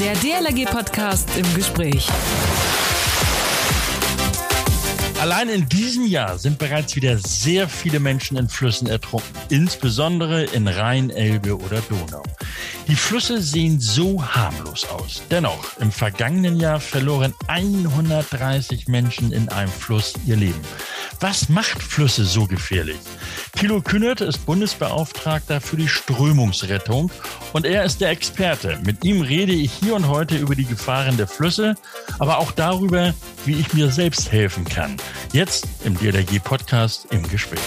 Der DLRG-Podcast im Gespräch. Allein in diesem Jahr sind bereits wieder sehr viele Menschen in Flüssen ertrunken, insbesondere in Rhein, Elbe oder Donau. Die Flüsse sehen so harmlos aus. Dennoch, im vergangenen Jahr verloren 130 Menschen in einem Fluss ihr Leben. Was macht Flüsse so gefährlich? Thilo Kühnert ist Bundesbeauftragter für die Strömungsrettung und er ist der Experte. Mit ihm rede ich hier und heute über die Gefahren der Flüsse, aber auch darüber, wie ich mir selbst helfen kann. Jetzt im DLRG Podcast im Gespräch.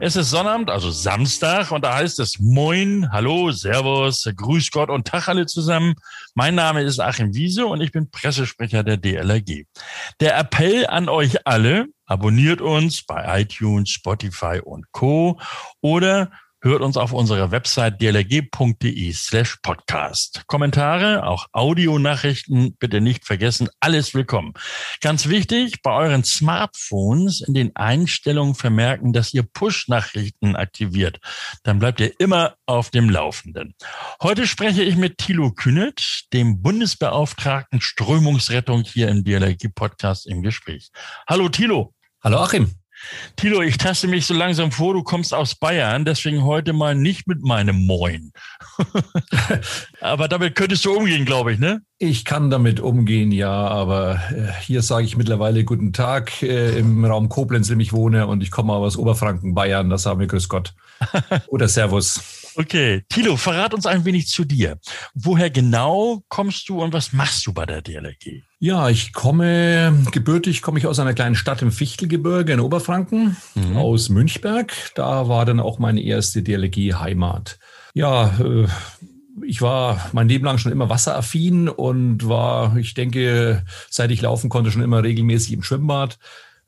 Es ist Sonnabend, also Samstag, und da heißt es Moin, Hallo, Servus, Grüß Gott und Tag alle zusammen. Mein Name ist Achim Wiese und ich bin Pressesprecher der DLRG. Der Appell an euch alle, abonniert uns bei iTunes, Spotify und Co. oder hört uns auf unserer Website dlg.de slash podcast. Kommentare, auch Audionachrichten bitte nicht vergessen, alles willkommen. Ganz wichtig, bei euren Smartphones in den Einstellungen vermerken, dass ihr Push-Nachrichten aktiviert. Dann bleibt ihr immer auf dem Laufenden. Heute spreche ich mit Thilo Kühnet, dem Bundesbeauftragten Strömungsrettung hier im DLRG Podcast im Gespräch. Hallo Thilo. Hallo Achim. Tilo, ich taste mich so langsam vor, du kommst aus Bayern, deswegen heute mal nicht mit meinem Moin. aber damit könntest du umgehen, glaube ich, ne? Ich kann damit umgehen, ja, aber äh, hier sage ich mittlerweile guten Tag äh, im Raum Koblenz, in dem ich wohne und ich komme aus Oberfranken, Bayern, da sagen wir Grüß Gott oder Servus. Okay, Tilo, verrat uns ein wenig zu dir. Woher genau kommst du und was machst du bei der DLRG? Ja, ich komme, gebürtig komme ich aus einer kleinen Stadt im Fichtelgebirge in Oberfranken, mhm. aus Münchberg. Da war dann auch meine erste DLRG-Heimat. Ja, äh, ich war mein Leben lang schon immer wasseraffin und war, ich denke, seit ich laufen konnte, schon immer regelmäßig im Schwimmbad.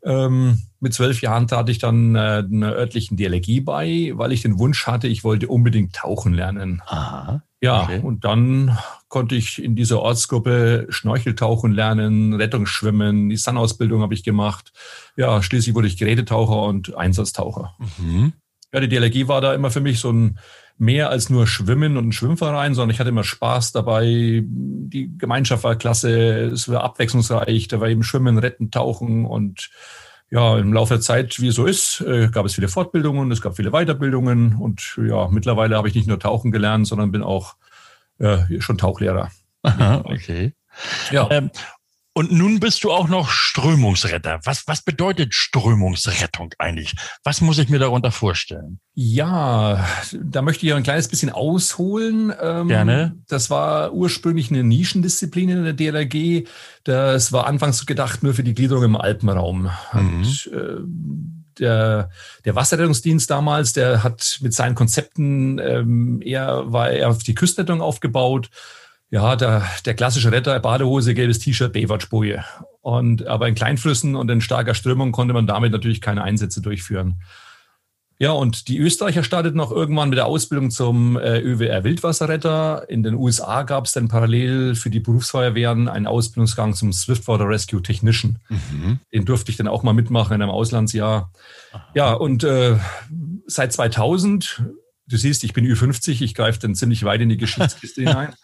Ähm, mit zwölf Jahren trat ich dann äh, einer örtlichen DLRG bei, weil ich den Wunsch hatte, ich wollte unbedingt tauchen lernen. Aha. Ja, okay. und dann konnte ich in dieser Ortsgruppe Schnorcheltauchen lernen, Rettungsschwimmen, die Sun-Ausbildung habe ich gemacht. Ja, schließlich wurde ich Gerätetaucher und Einsatztaucher. Mhm. Ja, die DLRG war da immer für mich so ein mehr als nur Schwimmen und ein Schwimmverein, sondern ich hatte immer Spaß dabei. Die Gemeinschaft war klasse, es war abwechslungsreich, da war eben Schwimmen, Retten, Tauchen und ja, im Laufe der Zeit, wie es so ist, äh, gab es viele Fortbildungen, es gab viele Weiterbildungen und ja, mittlerweile habe ich nicht nur Tauchen gelernt, sondern bin auch äh, schon Tauchlehrer. Aha, okay. Ja. Ähm, und nun bist du auch noch Strömungsretter. Was, was bedeutet Strömungsrettung eigentlich? Was muss ich mir darunter vorstellen? Ja, da möchte ich ein kleines bisschen ausholen. Ähm, Gerne. Das war ursprünglich eine Nischendisziplin in der DLRG. Das war anfangs gedacht nur für die Gliederung im Alpenraum. Mhm. Und, äh, der, der Wasserrettungsdienst damals, der hat mit seinen Konzepten ähm, eher, war er auf die Küstenrettung aufgebaut ja, der, der klassische Retter, Badehose, gelbes T-Shirt, Baywatch-Boje. Und, aber in Kleinflüssen und in starker Strömung konnte man damit natürlich keine Einsätze durchführen. Ja, und die Österreicher starteten auch irgendwann mit der Ausbildung zum äh, ÖWR Wildwasserretter. In den USA gab es dann parallel für die Berufsfeuerwehren einen Ausbildungsgang zum Swiftwater Rescue Technician. Mhm. Den durfte ich dann auch mal mitmachen in einem Auslandsjahr. Aha. Ja, und äh, seit 2000, du siehst, ich bin Ü50, ich greife dann ziemlich weit in die Geschichtskiste hinein.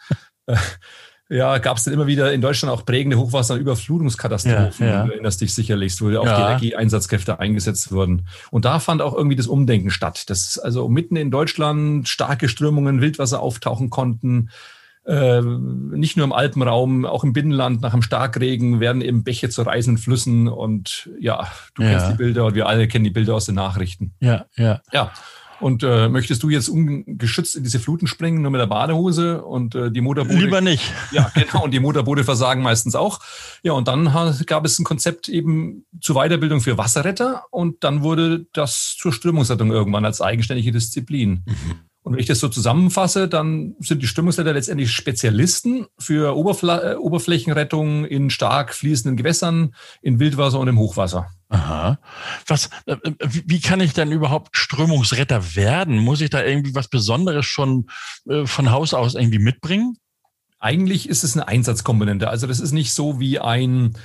ja, gab es dann immer wieder in Deutschland auch prägende Hochwasser- und Überflutungskatastrophen. Ja, ja. Du erinnerst dich sicherlich, wo auch ja. die Energieeinsatzkräfte eingesetzt wurden. Und da fand auch irgendwie das Umdenken statt, dass also mitten in Deutschland starke Strömungen, Wildwasser auftauchen konnten. Äh, nicht nur im Alpenraum, auch im Binnenland nach einem Starkregen werden eben Bäche zu reißenden Flüssen und ja, du kennst die Bilder und wir alle kennen die Bilder aus den Nachrichten. Ja, ja. Ja. Und äh, möchtest du jetzt ungeschützt in diese Fluten springen, nur mit der Badehose und äh, die Motorboote? Lieber nicht. Ja, genau. Und die Motorboote versagen meistens auch. Ja, und dann gab es ein Konzept eben zur Weiterbildung für Wasserretter und dann wurde das zur Strömungsrettung irgendwann als eigenständige Disziplin. Mhm. Und wenn ich das so zusammenfasse, dann sind die Strömungsleiter letztendlich Spezialisten für Oberfl äh, Oberflächenrettung in stark fließenden Gewässern, in Wildwasser und im Hochwasser. Aha. Was, äh, äh, wie kann ich denn überhaupt Strömungsretter werden? Muss ich da irgendwie was Besonderes schon von Haus aus irgendwie mitbringen? Eigentlich ist es eine Einsatzkomponente. Also das ist nicht so wie ein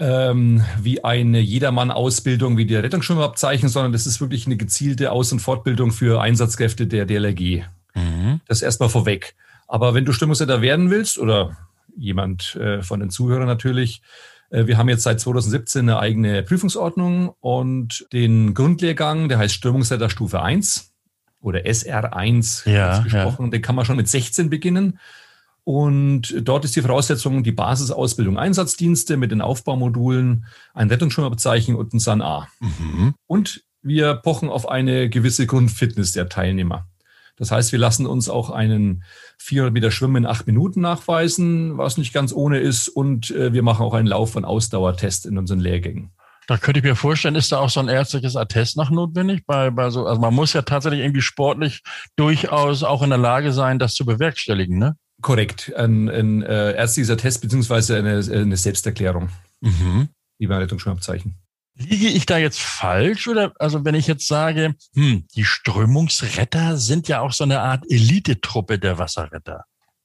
ähm, wie eine Jedermann-Ausbildung wie der Rettungsschwimmabzeichen, sondern das ist wirklich eine gezielte Aus- und Fortbildung für Einsatzkräfte der DLRG. Mhm. Das erstmal vorweg. Aber wenn du Stimmungsretter werden willst oder jemand äh, von den Zuhörern natürlich, äh, wir haben jetzt seit 2017 eine eigene Prüfungsordnung und den Grundlehrgang, der heißt Stürmungsretter Stufe 1 oder SR1 ja, gesprochen, ja. den kann man schon mit 16 beginnen. Und dort ist die Voraussetzung die Basisausbildung Einsatzdienste mit den Aufbaumodulen, ein Rettungsschwimmerbezeichen und ein SAN A. Mhm. Und wir pochen auf eine gewisse Grundfitness der Teilnehmer. Das heißt, wir lassen uns auch einen 400 Meter Schwimmen in acht Minuten nachweisen, was nicht ganz ohne ist. Und äh, wir machen auch einen Lauf- und Ausdauertest in unseren Lehrgängen. Da könnte ich mir vorstellen, ist da auch so ein ärztliches Attest noch notwendig? Bei, bei so, also man muss ja tatsächlich irgendwie sportlich durchaus auch in der Lage sein, das zu bewerkstelligen, ne? Korrekt, ein, ein äh, ärztlicher Test beziehungsweise eine, eine Selbsterklärung, mhm. wie bei Rettungsschwimmabzeichen. Liege ich da jetzt falsch oder also wenn ich jetzt sage, hm, die Strömungsretter sind ja auch so eine Art Elitetruppe der Wasserretter.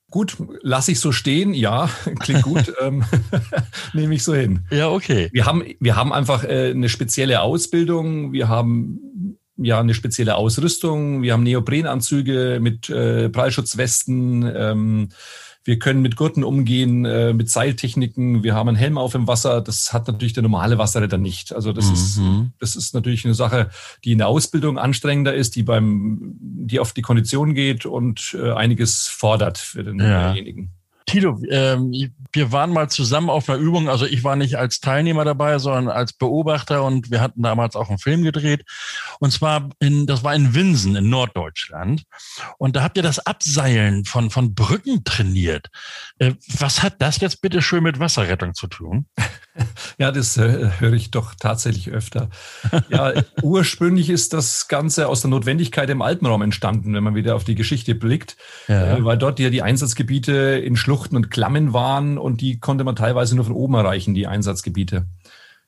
Gut, lasse ich so stehen. Ja, klingt gut. ähm, Nehme ich so hin. Ja, okay. Wir haben, wir haben einfach äh, eine spezielle Ausbildung. Wir haben ja eine spezielle Ausrüstung. Wir haben Neoprenanzüge mit äh, Prallschutzwesten. Ähm, wir können mit Gurten umgehen, äh, mit Seiltechniken. Wir haben einen Helm auf im Wasser. Das hat natürlich der normale Wasserretter nicht. Also das mhm. ist, das ist natürlich eine Sache, die in der Ausbildung anstrengender ist, die beim, die auf die Kondition geht und äh, einiges fordert für denjenigen. Ja. Tilo, ähm, wir waren mal zusammen auf einer Übung. Also ich war nicht als Teilnehmer dabei, sondern als Beobachter und wir hatten damals auch einen Film gedreht. Und zwar in, das war in Winsen in Norddeutschland. Und da habt ihr das Abseilen von, von Brücken trainiert. Äh, was hat das jetzt bitte schön mit Wasserrettung zu tun? Ja, das äh, höre ich doch tatsächlich öfter. Ja, ursprünglich ist das Ganze aus der Notwendigkeit im Alpenraum entstanden, wenn man wieder auf die Geschichte blickt, ja. äh, weil dort ja die Einsatzgebiete in Schluchten und Klammen waren und die konnte man teilweise nur von oben erreichen, die Einsatzgebiete.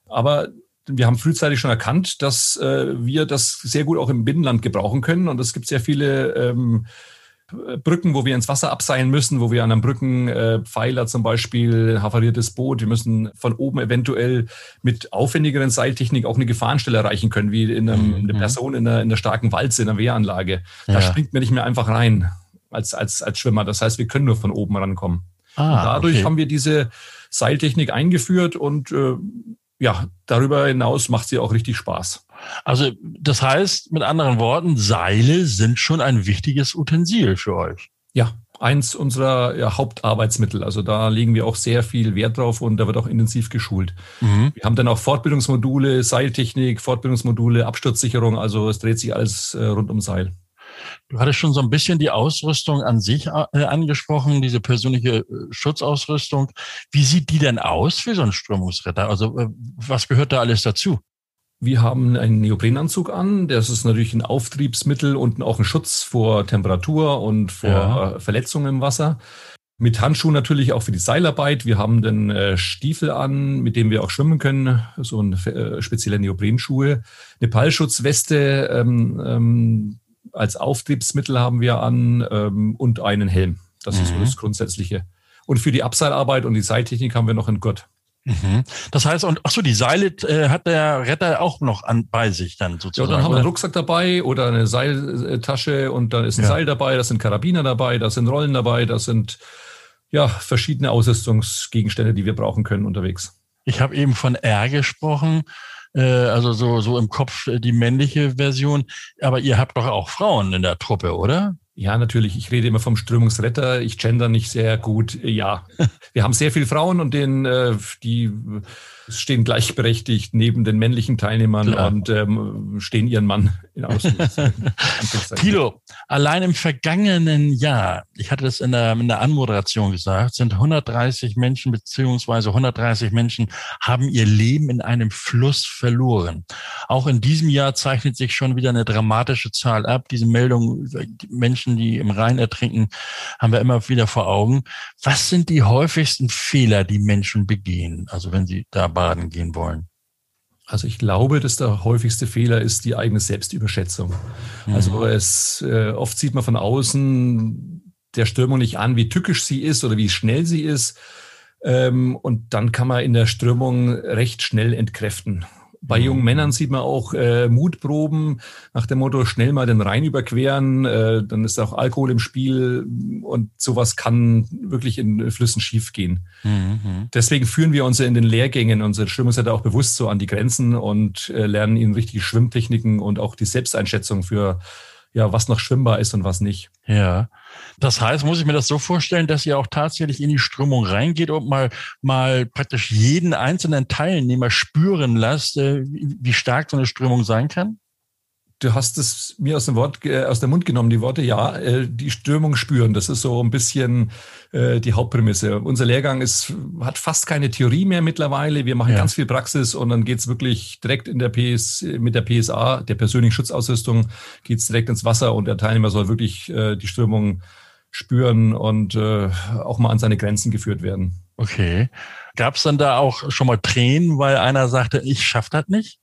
Aber wir haben frühzeitig schon erkannt, dass äh, wir das sehr gut auch im Binnenland gebrauchen können und es gibt sehr viele ähm, Brücken, wo wir ins Wasser abseilen müssen, wo wir an einem Brückenpfeiler äh, zum Beispiel havariertes Boot, wir müssen von oben eventuell mit aufwendigeren Seiltechnik auch eine Gefahrenstelle erreichen können, wie in einem, mhm. eine Person in einer, in einer starken Walze, in einer Wehranlage. Da ja. springt man nicht mehr einfach rein als, als, als Schwimmer. Das heißt, wir können nur von oben rankommen. Ah, und dadurch okay. haben wir diese Seiltechnik eingeführt und äh, ja, darüber hinaus macht sie auch richtig Spaß. Also das heißt, mit anderen Worten, Seile sind schon ein wichtiges Utensil für euch. Ja, eins unserer ja, Hauptarbeitsmittel. Also da legen wir auch sehr viel Wert drauf und da wird auch intensiv geschult. Mhm. Wir haben dann auch Fortbildungsmodule, Seiltechnik, Fortbildungsmodule, Absturzsicherung. Also es dreht sich alles äh, rund um Seil. Du hattest schon so ein bisschen die Ausrüstung an sich äh, angesprochen, diese persönliche äh, Schutzausrüstung. Wie sieht die denn aus für so einen Strömungsretter? Also äh, was gehört da alles dazu? Wir haben einen Neoprenanzug an. Das ist natürlich ein Auftriebsmittel und auch ein Schutz vor Temperatur und vor ja. Verletzungen im Wasser. Mit Handschuhen natürlich auch für die Seilarbeit. Wir haben den äh, Stiefel an, mit dem wir auch schwimmen können, so ein äh, spezielle Neoprenschuhe. Eine Pallschutzweste ähm, ähm, als Auftriebsmittel haben wir an ähm, und einen Helm. Das mhm. ist so mhm. das Grundsätzliche. Und für die Abseilarbeit und die Seiltechnik haben wir noch einen Gurt. Mhm. Das heißt, und ach so, die Seile äh, hat der Retter auch noch an, bei sich dann sozusagen. Ja, dann haben wir einen Rucksack dabei oder eine Seiltasche und da ist ein ja. Seil dabei, da sind Karabiner dabei, da sind Rollen dabei, da sind ja verschiedene Ausrüstungsgegenstände, die wir brauchen können unterwegs. Ich habe eben von R gesprochen, äh, also so, so im Kopf die männliche Version, aber ihr habt doch auch Frauen in der Truppe, oder? Ja, natürlich. Ich rede immer vom Strömungsretter. Ich gender nicht sehr gut. Ja, wir haben sehr viele Frauen und denen, äh, die stehen gleichberechtigt neben den männlichen Teilnehmern Klar. und ähm, stehen ihren Mann in Aussicht. Tilo, allein im vergangenen Jahr, ich hatte das in der, in der Anmoderation gesagt, sind 130 Menschen beziehungsweise 130 Menschen haben ihr Leben in einem Fluss verloren. Auch in diesem Jahr zeichnet sich schon wieder eine dramatische Zahl ab. Diese Meldung Menschen, die im Rhein ertrinken, haben wir immer wieder vor Augen. Was sind die häufigsten Fehler, die Menschen begehen? Also wenn sie da baden gehen wollen? Also ich glaube, dass der häufigste Fehler ist die eigene Selbstüberschätzung. Mhm. Also es äh, oft sieht man von außen der Stürmung nicht an, wie tückisch sie ist oder wie schnell sie ist. Ähm, und dann kann man in der Strömung recht schnell entkräften. Bei jungen. Männern sieht man auch äh, Mutproben nach dem Motto, schnell mal den Rhein überqueren, äh, dann ist auch Alkohol im Spiel und sowas kann wirklich in Flüssen schiefgehen. Mhm. Deswegen führen wir uns in den Lehrgängen, unsere Schwimmungsleiter auch bewusst so an die Grenzen und äh, lernen ihnen richtige Schwimmtechniken und auch die Selbsteinschätzung für ja, was noch schwimmbar ist und was nicht. Ja. Das heißt, muss ich mir das so vorstellen, dass ihr auch tatsächlich in die Strömung reingeht und mal, mal praktisch jeden einzelnen Teilnehmer spüren lasst, äh, wie stark so eine Strömung sein kann? Du hast es mir aus dem Wort, äh, aus dem Mund genommen, die Worte, ja, äh, die Stürmung spüren. Das ist so ein bisschen äh, die Hauptprämisse. Unser Lehrgang ist, hat fast keine Theorie mehr mittlerweile. Wir machen ja. ganz viel Praxis und dann geht's wirklich direkt in der PS, mit der PSA, der persönlichen Schutzausrüstung, geht's direkt ins Wasser und der Teilnehmer soll wirklich äh, die Strömung spüren und äh, auch mal an seine Grenzen geführt werden. Okay. Gab es dann da auch schon mal Tränen, weil einer sagte, ich schaff das nicht?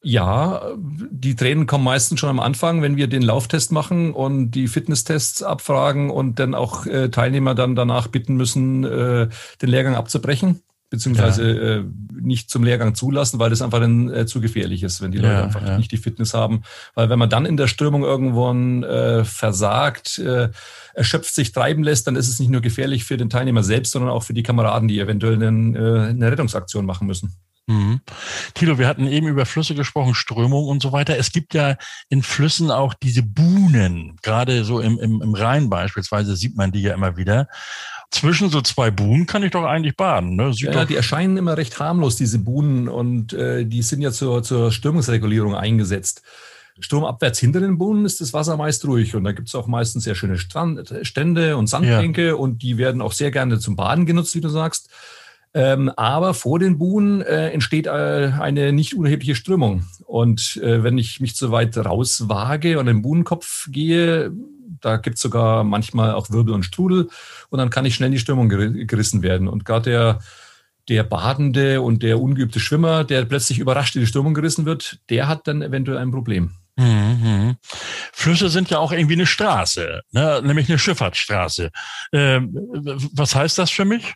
Ja, die Tränen kommen meistens schon am Anfang, wenn wir den Lauftest machen und die Fitnesstests abfragen und dann auch äh, Teilnehmer dann danach bitten müssen, äh, den Lehrgang abzubrechen, beziehungsweise ja. äh, nicht zum Lehrgang zulassen, weil das einfach dann äh, zu gefährlich ist, wenn die Leute ja, einfach ja. nicht die Fitness haben. Weil wenn man dann in der Strömung irgendwo äh, versagt, äh, erschöpft sich treiben lässt, dann ist es nicht nur gefährlich für den Teilnehmer selbst, sondern auch für die Kameraden, die eventuell einen, äh, eine Rettungsaktion machen müssen. Mhm. Tilo, wir hatten eben über Flüsse gesprochen, Strömung und so weiter. Es gibt ja in Flüssen auch diese Buhnen, gerade so im, im, im Rhein beispielsweise sieht man die ja immer wieder. Zwischen so zwei Buhnen kann ich doch eigentlich baden. Ne? ja, die erscheinen immer recht harmlos, diese Buhnen, und äh, die sind ja zur, zur Stürmungsregulierung eingesetzt. Sturmabwärts hinter den Buhnen ist das Wasser meist ruhig und da gibt es auch meistens sehr schöne Strand, Stände und Sandbänke ja. und die werden auch sehr gerne zum Baden genutzt, wie du sagst. Ähm, aber vor den Buhnen äh, entsteht äh, eine nicht unerhebliche Strömung. Und äh, wenn ich mich zu weit rauswage und den Buhnenkopf gehe, da gibt es sogar manchmal auch Wirbel und Strudel und dann kann ich schnell in die Strömung ger gerissen werden. Und gerade der, der Badende und der ungeübte Schwimmer, der plötzlich überrascht in die Strömung gerissen wird, der hat dann eventuell ein Problem. Mhm. Flüsse sind ja auch irgendwie eine Straße, ne? nämlich eine Schifffahrtsstraße. Ähm, was heißt das für mich?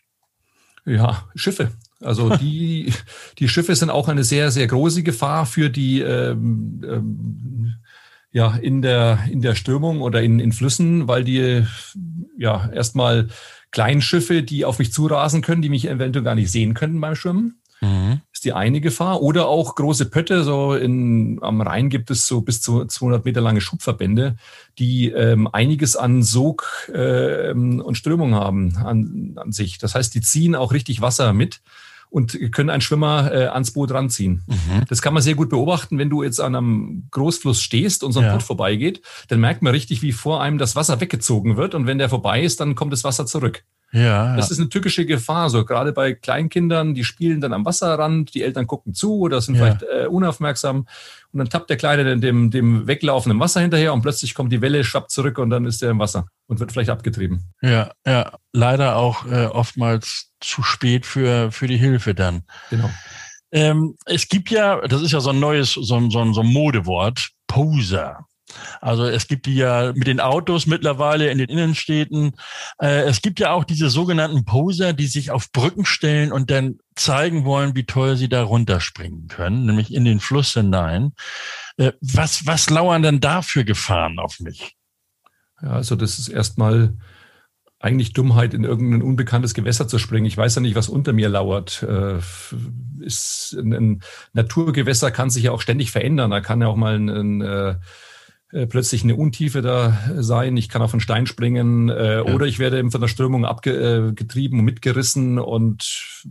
Ja, Schiffe. Also die, die Schiffe sind auch eine sehr, sehr große Gefahr für die ähm, ähm, ja, in der, in der Stürmung oder in, in Flüssen, weil die ja erstmal Kleinschiffe, die auf mich zurasen können, die mich eventuell gar nicht sehen können beim Schwimmen. Mhm. Ist die eine Gefahr. Oder auch große Pötte. So in, am Rhein gibt es so bis zu 200 Meter lange Schubverbände, die ähm, einiges an Sog äh, und Strömung haben an, an sich. Das heißt, die ziehen auch richtig Wasser mit und können einen Schwimmer äh, ans Boot ranziehen. Mhm. Das kann man sehr gut beobachten, wenn du jetzt an einem Großfluss stehst und so ein ja. Boot vorbeigeht, dann merkt man richtig, wie vor einem das Wasser weggezogen wird und wenn der vorbei ist, dann kommt das Wasser zurück. Ja, das ist eine tückische Gefahr, so gerade bei Kleinkindern, die spielen dann am Wasserrand, die Eltern gucken zu oder sind ja. vielleicht äh, unaufmerksam und dann tappt der Kleine dem, dem weglaufenden Wasser hinterher und plötzlich kommt die Welle, schwappt zurück und dann ist er im Wasser und wird vielleicht abgetrieben. Ja, ja, leider auch äh, oftmals zu spät für, für die Hilfe dann. Genau. Ähm, es gibt ja, das ist ja so ein neues, so ein, so ein, so ein Modewort, Poser. Also es gibt die ja mit den Autos mittlerweile in den Innenstädten. Äh, es gibt ja auch diese sogenannten Poser, die sich auf Brücken stellen und dann zeigen wollen, wie toll sie da runterspringen können, nämlich in den Fluss hinein. Äh, was, was lauern denn da für Gefahren auf mich? Ja, also das ist erstmal eigentlich Dummheit, in irgendein unbekanntes Gewässer zu springen. Ich weiß ja nicht, was unter mir lauert. Äh, ist ein, Naturgewässer kann sich ja auch ständig verändern. Da kann ja auch mal ein, ein äh, äh, plötzlich eine Untiefe da sein, ich kann auf einen Stein springen äh, ja. oder ich werde eben von der Strömung abgetrieben und mitgerissen und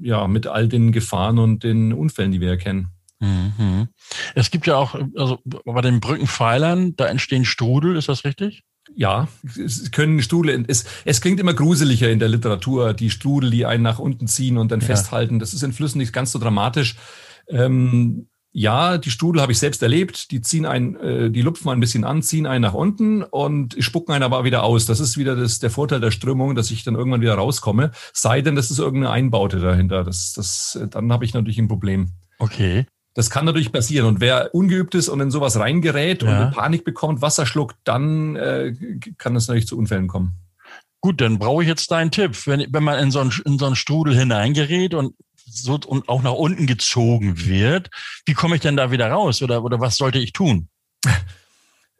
ja, mit all den Gefahren und den Unfällen, die wir erkennen. Mhm. Es gibt ja auch, also bei den Brückenpfeilern, da entstehen Strudel, ist das richtig? Ja, es können Strudel, es, es klingt immer gruseliger in der Literatur, die Strudel, die einen nach unten ziehen und dann ja. festhalten. Das ist in Flüssen nicht ganz so dramatisch. Ähm, ja, die Strudel habe ich selbst erlebt. Die ziehen einen, äh, die lupfen ein bisschen an, ziehen einen nach unten und spucken einen aber wieder aus. Das ist wieder das, der Vorteil der Strömung, dass ich dann irgendwann wieder rauskomme. Sei denn, das ist irgendeine Einbaute dahinter. Das, das, dann habe ich natürlich ein Problem. Okay. Das kann natürlich passieren. Und wer ungeübt ist und in sowas reingerät ja. und Panik bekommt, Wasser schluckt, dann äh, kann es natürlich zu Unfällen kommen. Gut, dann brauche ich jetzt deinen Tipp. Wenn, wenn man in so, einen, in so einen Strudel hineingerät und so und auch nach unten gezogen wird, wie komme ich denn da wieder raus? Oder, oder was sollte ich tun?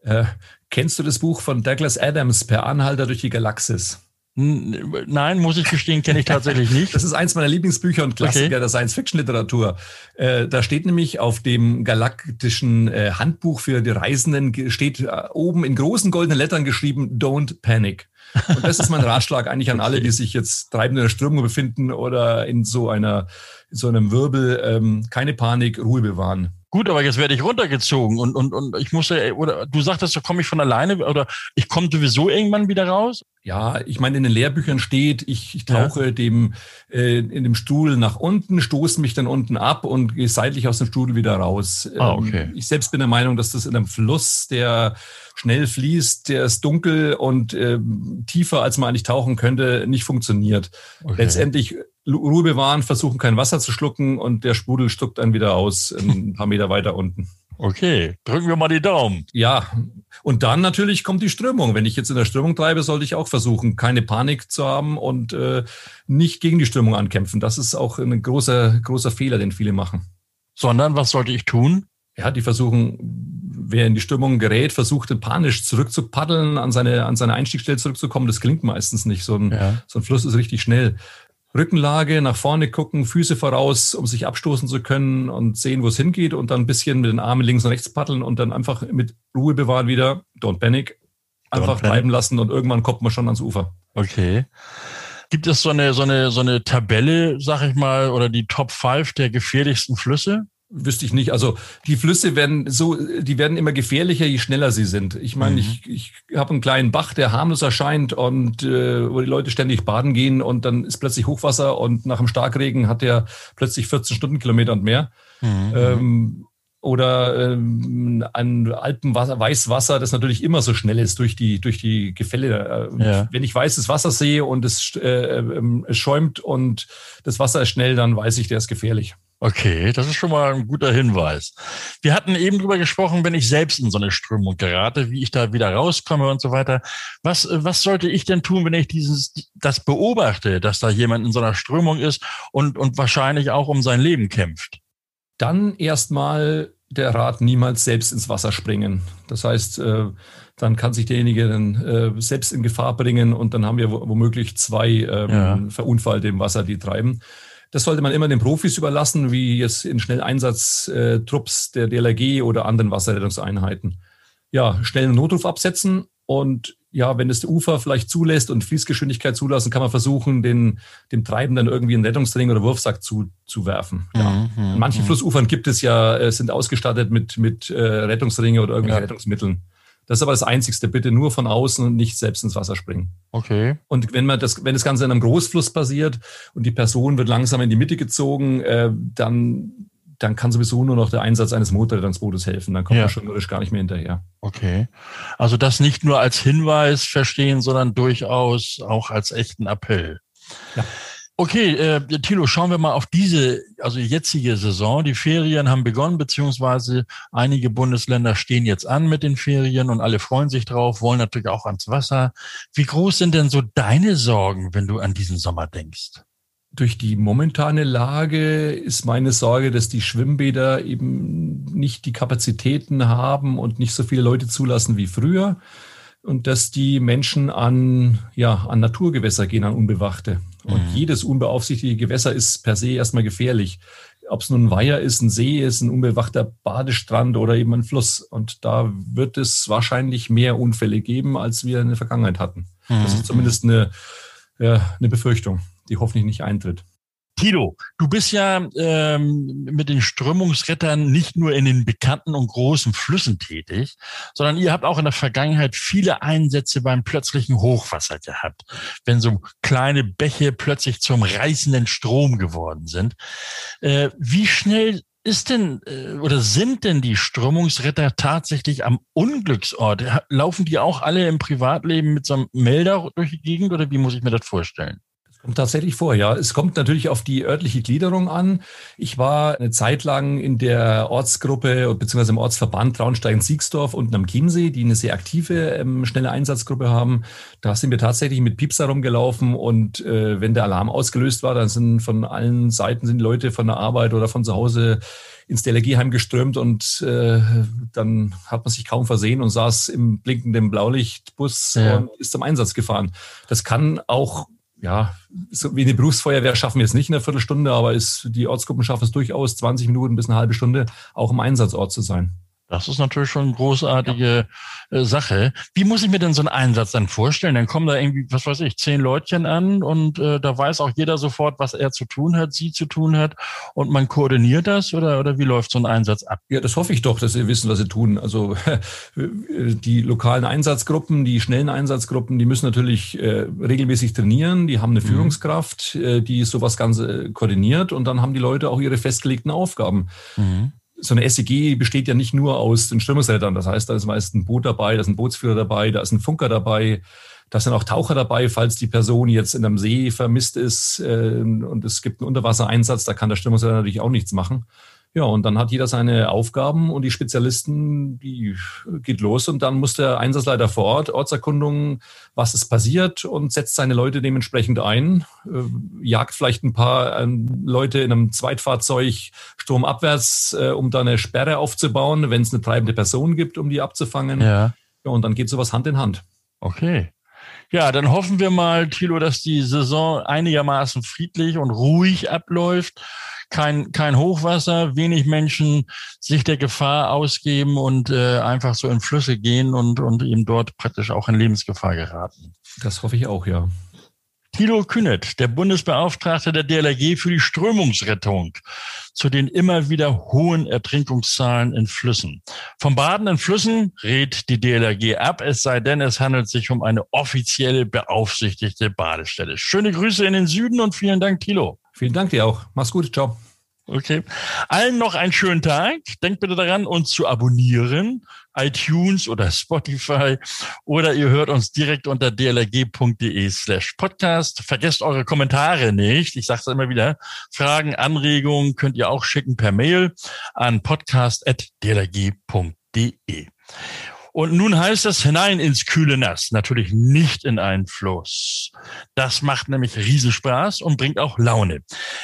Äh, kennst du das Buch von Douglas Adams, Per Anhalter durch die Galaxis? Nein, muss ich gestehen, kenne ich tatsächlich nicht. Das ist eins meiner Lieblingsbücher und Klassiker okay. der Science-Fiction-Literatur. Äh, da steht nämlich auf dem galaktischen äh, Handbuch für die Reisenden, steht äh, oben in großen goldenen Lettern geschrieben, Don't Panic. Und das ist mein Ratschlag eigentlich an alle, die sich jetzt treibend in der Strömung befinden oder in so einer, in so einem Wirbel. Ähm, keine Panik, Ruhe bewahren. Gut, aber jetzt werde ich runtergezogen und, und, und ich muss ja, oder du sagtest, da komme ich von alleine oder ich komme sowieso irgendwann wieder raus? Ja, ich meine, in den Lehrbüchern steht, ich, ich tauche ja. dem äh, in dem Stuhl nach unten, stoße mich dann unten ab und gehe seitlich aus dem Stuhl wieder raus. Ah, okay. Ähm, ich selbst bin der Meinung, dass das in einem Fluss, der schnell fließt, der ist dunkel und äh, tiefer, als man eigentlich tauchen könnte, nicht funktioniert. Okay. Letztendlich Ruhe bewahren, versuchen kein Wasser zu schlucken und der Sprudel stuckt dann wieder aus, ein paar Meter weiter unten. Okay, drücken wir mal die Daumen. Ja, und dann natürlich kommt die Strömung. Wenn ich jetzt in der Strömung treibe, sollte ich auch versuchen, keine Panik zu haben und äh, nicht gegen die Strömung ankämpfen. Das ist auch ein großer, großer Fehler, den viele machen. Sondern was sollte ich tun? Ja, die versuchen, wer in die Strömung gerät, versucht panisch zurückzupaddeln, an seine, an seine Einstiegsstelle zurückzukommen. Das klingt meistens nicht. So ein, ja. so ein Fluss ist richtig schnell. Rückenlage, nach vorne gucken, Füße voraus, um sich abstoßen zu können und sehen, wo es hingeht und dann ein bisschen mit den Armen links und rechts paddeln und dann einfach mit Ruhe bewahren wieder, don't panic, einfach don't treiben lassen und irgendwann kommt man schon ans Ufer. Okay. Gibt es so eine, so eine, so eine Tabelle, sag ich mal, oder die Top 5 der gefährlichsten Flüsse? Wüsste ich nicht. Also die Flüsse werden so, die werden immer gefährlicher, je schneller sie sind. Ich meine, mhm. ich, ich habe einen kleinen Bach, der harmlos erscheint und äh, wo die Leute ständig baden gehen und dann ist plötzlich Hochwasser und nach dem Starkregen hat der plötzlich 14 Stundenkilometer und mehr. Mhm. Ähm, oder ähm, ein Alpenwasser, Weißwasser, das natürlich immer so schnell ist durch die, durch die Gefälle. Äh, ja. Wenn ich weißes Wasser sehe und es, äh, äh, es schäumt und das Wasser ist schnell, dann weiß ich, der ist gefährlich. Okay, das ist schon mal ein guter Hinweis. Wir hatten eben drüber gesprochen, wenn ich selbst in so eine Strömung gerate, wie ich da wieder rauskomme und so weiter. Was, was sollte ich denn tun, wenn ich dieses, das beobachte, dass da jemand in so einer Strömung ist und, und wahrscheinlich auch um sein Leben kämpft? Dann erstmal der Rat, niemals selbst ins Wasser springen. Das heißt, äh, dann kann sich derjenige dann äh, selbst in Gefahr bringen und dann haben wir womöglich zwei ähm, ja. Verunfallte im Wasser, die treiben. Das sollte man immer den Profis überlassen, wie jetzt in Schnelleinsatztrupps der DLRG oder anderen Wasserrettungseinheiten. Ja, schnell einen Notruf absetzen und ja, wenn es der Ufer vielleicht zulässt und Fließgeschwindigkeit zulassen, kann man versuchen, den, dem Treibenden irgendwie einen Rettungsring oder Wurfsack zu, zu werfen. Ja. Mhm, mhm Manche mhm. Flussufern gibt es ja, äh, sind ausgestattet mit, mit äh, Rettungsringe oder irgendwelchen ja. Rettungsmitteln. Das ist aber das Einzigste. Bitte nur von außen und nicht selbst ins Wasser springen. Okay. Und wenn man das, wenn das Ganze in einem Großfluss passiert und die Person wird langsam in die Mitte gezogen, äh, dann, dann kann sowieso nur noch der Einsatz eines Motorrettungsbootes helfen. Dann kommt ja. man schon gar nicht mehr hinterher. Okay. Also das nicht nur als Hinweis verstehen, sondern durchaus auch als echten Appell. Ja. Okay, äh, Thilo, schauen wir mal auf diese, also jetzige Saison. Die Ferien haben begonnen, beziehungsweise einige Bundesländer stehen jetzt an mit den Ferien und alle freuen sich drauf, wollen natürlich auch ans Wasser. Wie groß sind denn so deine Sorgen, wenn du an diesen Sommer denkst? Durch die momentane Lage ist meine Sorge, dass die Schwimmbäder eben nicht die Kapazitäten haben und nicht so viele Leute zulassen wie früher und dass die Menschen an, ja, an Naturgewässer gehen, an unbewachte. Und mhm. jedes unbeaufsichtigte Gewässer ist per se erstmal gefährlich. Ob es nun ein Weiher ist, ein See ist, ein unbewachter Badestrand oder eben ein Fluss. Und da wird es wahrscheinlich mehr Unfälle geben, als wir in der Vergangenheit hatten. Mhm. Das ist zumindest eine, ja, eine Befürchtung, die hoffentlich nicht eintritt. Tilo, du bist ja ähm, mit den Strömungsrettern nicht nur in den bekannten und großen Flüssen tätig, sondern ihr habt auch in der Vergangenheit viele Einsätze beim plötzlichen Hochwasser gehabt, wenn so kleine Bäche plötzlich zum reißenden Strom geworden sind. Äh, wie schnell ist denn äh, oder sind denn die Strömungsretter tatsächlich am Unglücksort? Laufen die auch alle im Privatleben mit so einem Melder durch die Gegend oder wie muss ich mir das vorstellen? Kommt tatsächlich vor, ja. Es kommt natürlich auf die örtliche Gliederung an. Ich war eine Zeit lang in der Ortsgruppe bzw. im Ortsverband Traunstein-Siegsdorf unten am Chiemsee, die eine sehr aktive, ähm, schnelle Einsatzgruppe haben. Da sind wir tatsächlich mit Piepser rumgelaufen und äh, wenn der Alarm ausgelöst war, dann sind von allen Seiten sind Leute von der Arbeit oder von zu Hause ins DLRG-Heim gestürmt und äh, dann hat man sich kaum versehen und saß im blinkenden Blaulichtbus ja. und ist zum Einsatz gefahren. Das kann auch ja, so wie eine Berufsfeuerwehr schaffen wir es nicht in einer Viertelstunde, aber ist, die Ortsgruppen schaffen es durchaus, 20 Minuten bis eine halbe Stunde auch im Einsatzort zu sein. Das ist natürlich schon eine großartige ja. Äh, Sache. Wie muss ich mir denn so einen Einsatz dann vorstellen? Dann kommen da irgendwie, was weiß ich, zehn Leutchen an und äh, da weiß auch jeder sofort, was er zu tun hat, sie zu tun hat und man koordiniert das oder, oder wie läuft so ein Einsatz ab? Ja, das hoffe ich doch, dass sie wissen, was sie tun. Also die lokalen Einsatzgruppen, die schnellen Einsatzgruppen, die müssen natürlich äh, regelmäßig trainieren, die haben eine mhm. Führungskraft, äh, die sowas Ganze koordiniert und dann haben die Leute auch ihre festgelegten Aufgaben. Mhm so eine SEG besteht ja nicht nur aus den Strömungsrädern. Das heißt, da ist meist ein Boot dabei, da ist ein Bootsführer dabei, da ist ein Funker dabei, da sind auch Taucher dabei, falls die Person jetzt in einem See vermisst ist äh, und es gibt einen Unterwassereinsatz, da kann der Strömungsräder natürlich auch nichts machen. Ja, und dann hat jeder seine Aufgaben und die Spezialisten, die geht los und dann muss der Einsatzleiter vor Ort Ortserkundungen, was ist passiert und setzt seine Leute dementsprechend ein, äh, jagt vielleicht ein paar äh, Leute in einem Zweitfahrzeug sturmabwärts, äh, um da eine Sperre aufzubauen, wenn es eine treibende Person gibt, um die abzufangen. Ja. ja und dann geht sowas Hand in Hand. Okay. Ja, dann hoffen wir mal, Thilo, dass die Saison einigermaßen friedlich und ruhig abläuft kein, kein Hochwasser, wenig Menschen sich der Gefahr ausgeben und äh, einfach so in Flüsse gehen und, und eben dort praktisch auch in Lebensgefahr geraten. Das hoffe ich auch, ja. Thilo Kühnet, der Bundesbeauftragte der DLRG für die Strömungsrettung zu den immer wieder hohen Ertrinkungszahlen in Flüssen. Vom Baden in Flüssen rät die DLRG ab, es sei denn, es handelt sich um eine offizielle beaufsichtigte Badestelle. Schöne Grüße in den Süden und vielen Dank, Thilo. Vielen Dank dir auch. Mach's gut. Ciao. Okay. Allen noch einen schönen Tag. Denkt bitte daran, uns zu abonnieren. iTunes oder Spotify. Oder ihr hört uns direkt unter dlrg.de slash podcast. Vergesst eure Kommentare nicht. Ich sage es immer wieder. Fragen, Anregungen könnt ihr auch schicken per Mail an podcast.dlrg.de. Und nun heißt es hinein ins kühle Nass, natürlich nicht in einen Fluss. Das macht nämlich Riesenspaß und bringt auch Laune.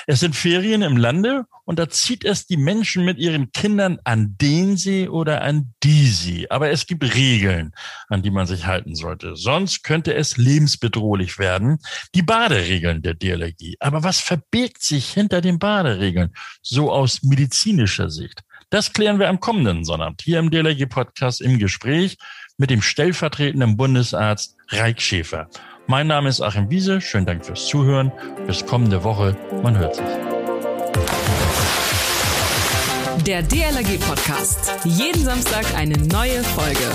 Es sind Ferien im Lande und da zieht es die Menschen mit ihren Kindern an den See oder an die See. Aber es gibt Regeln, an die man sich halten sollte. Sonst könnte es lebensbedrohlich werden. Die Baderegeln der DLRG. Aber was verbirgt sich hinter den Baderegeln? So aus medizinischer Sicht. Das klären wir am kommenden Sonnabend hier im DLRG Podcast im Gespräch mit dem stellvertretenden Bundesarzt Reik Schäfer. Mein Name ist Achim Wiese. Schönen Dank fürs Zuhören. Bis kommende Woche. Man hört sich. Der DLRG Podcast. Jeden Samstag eine neue Folge.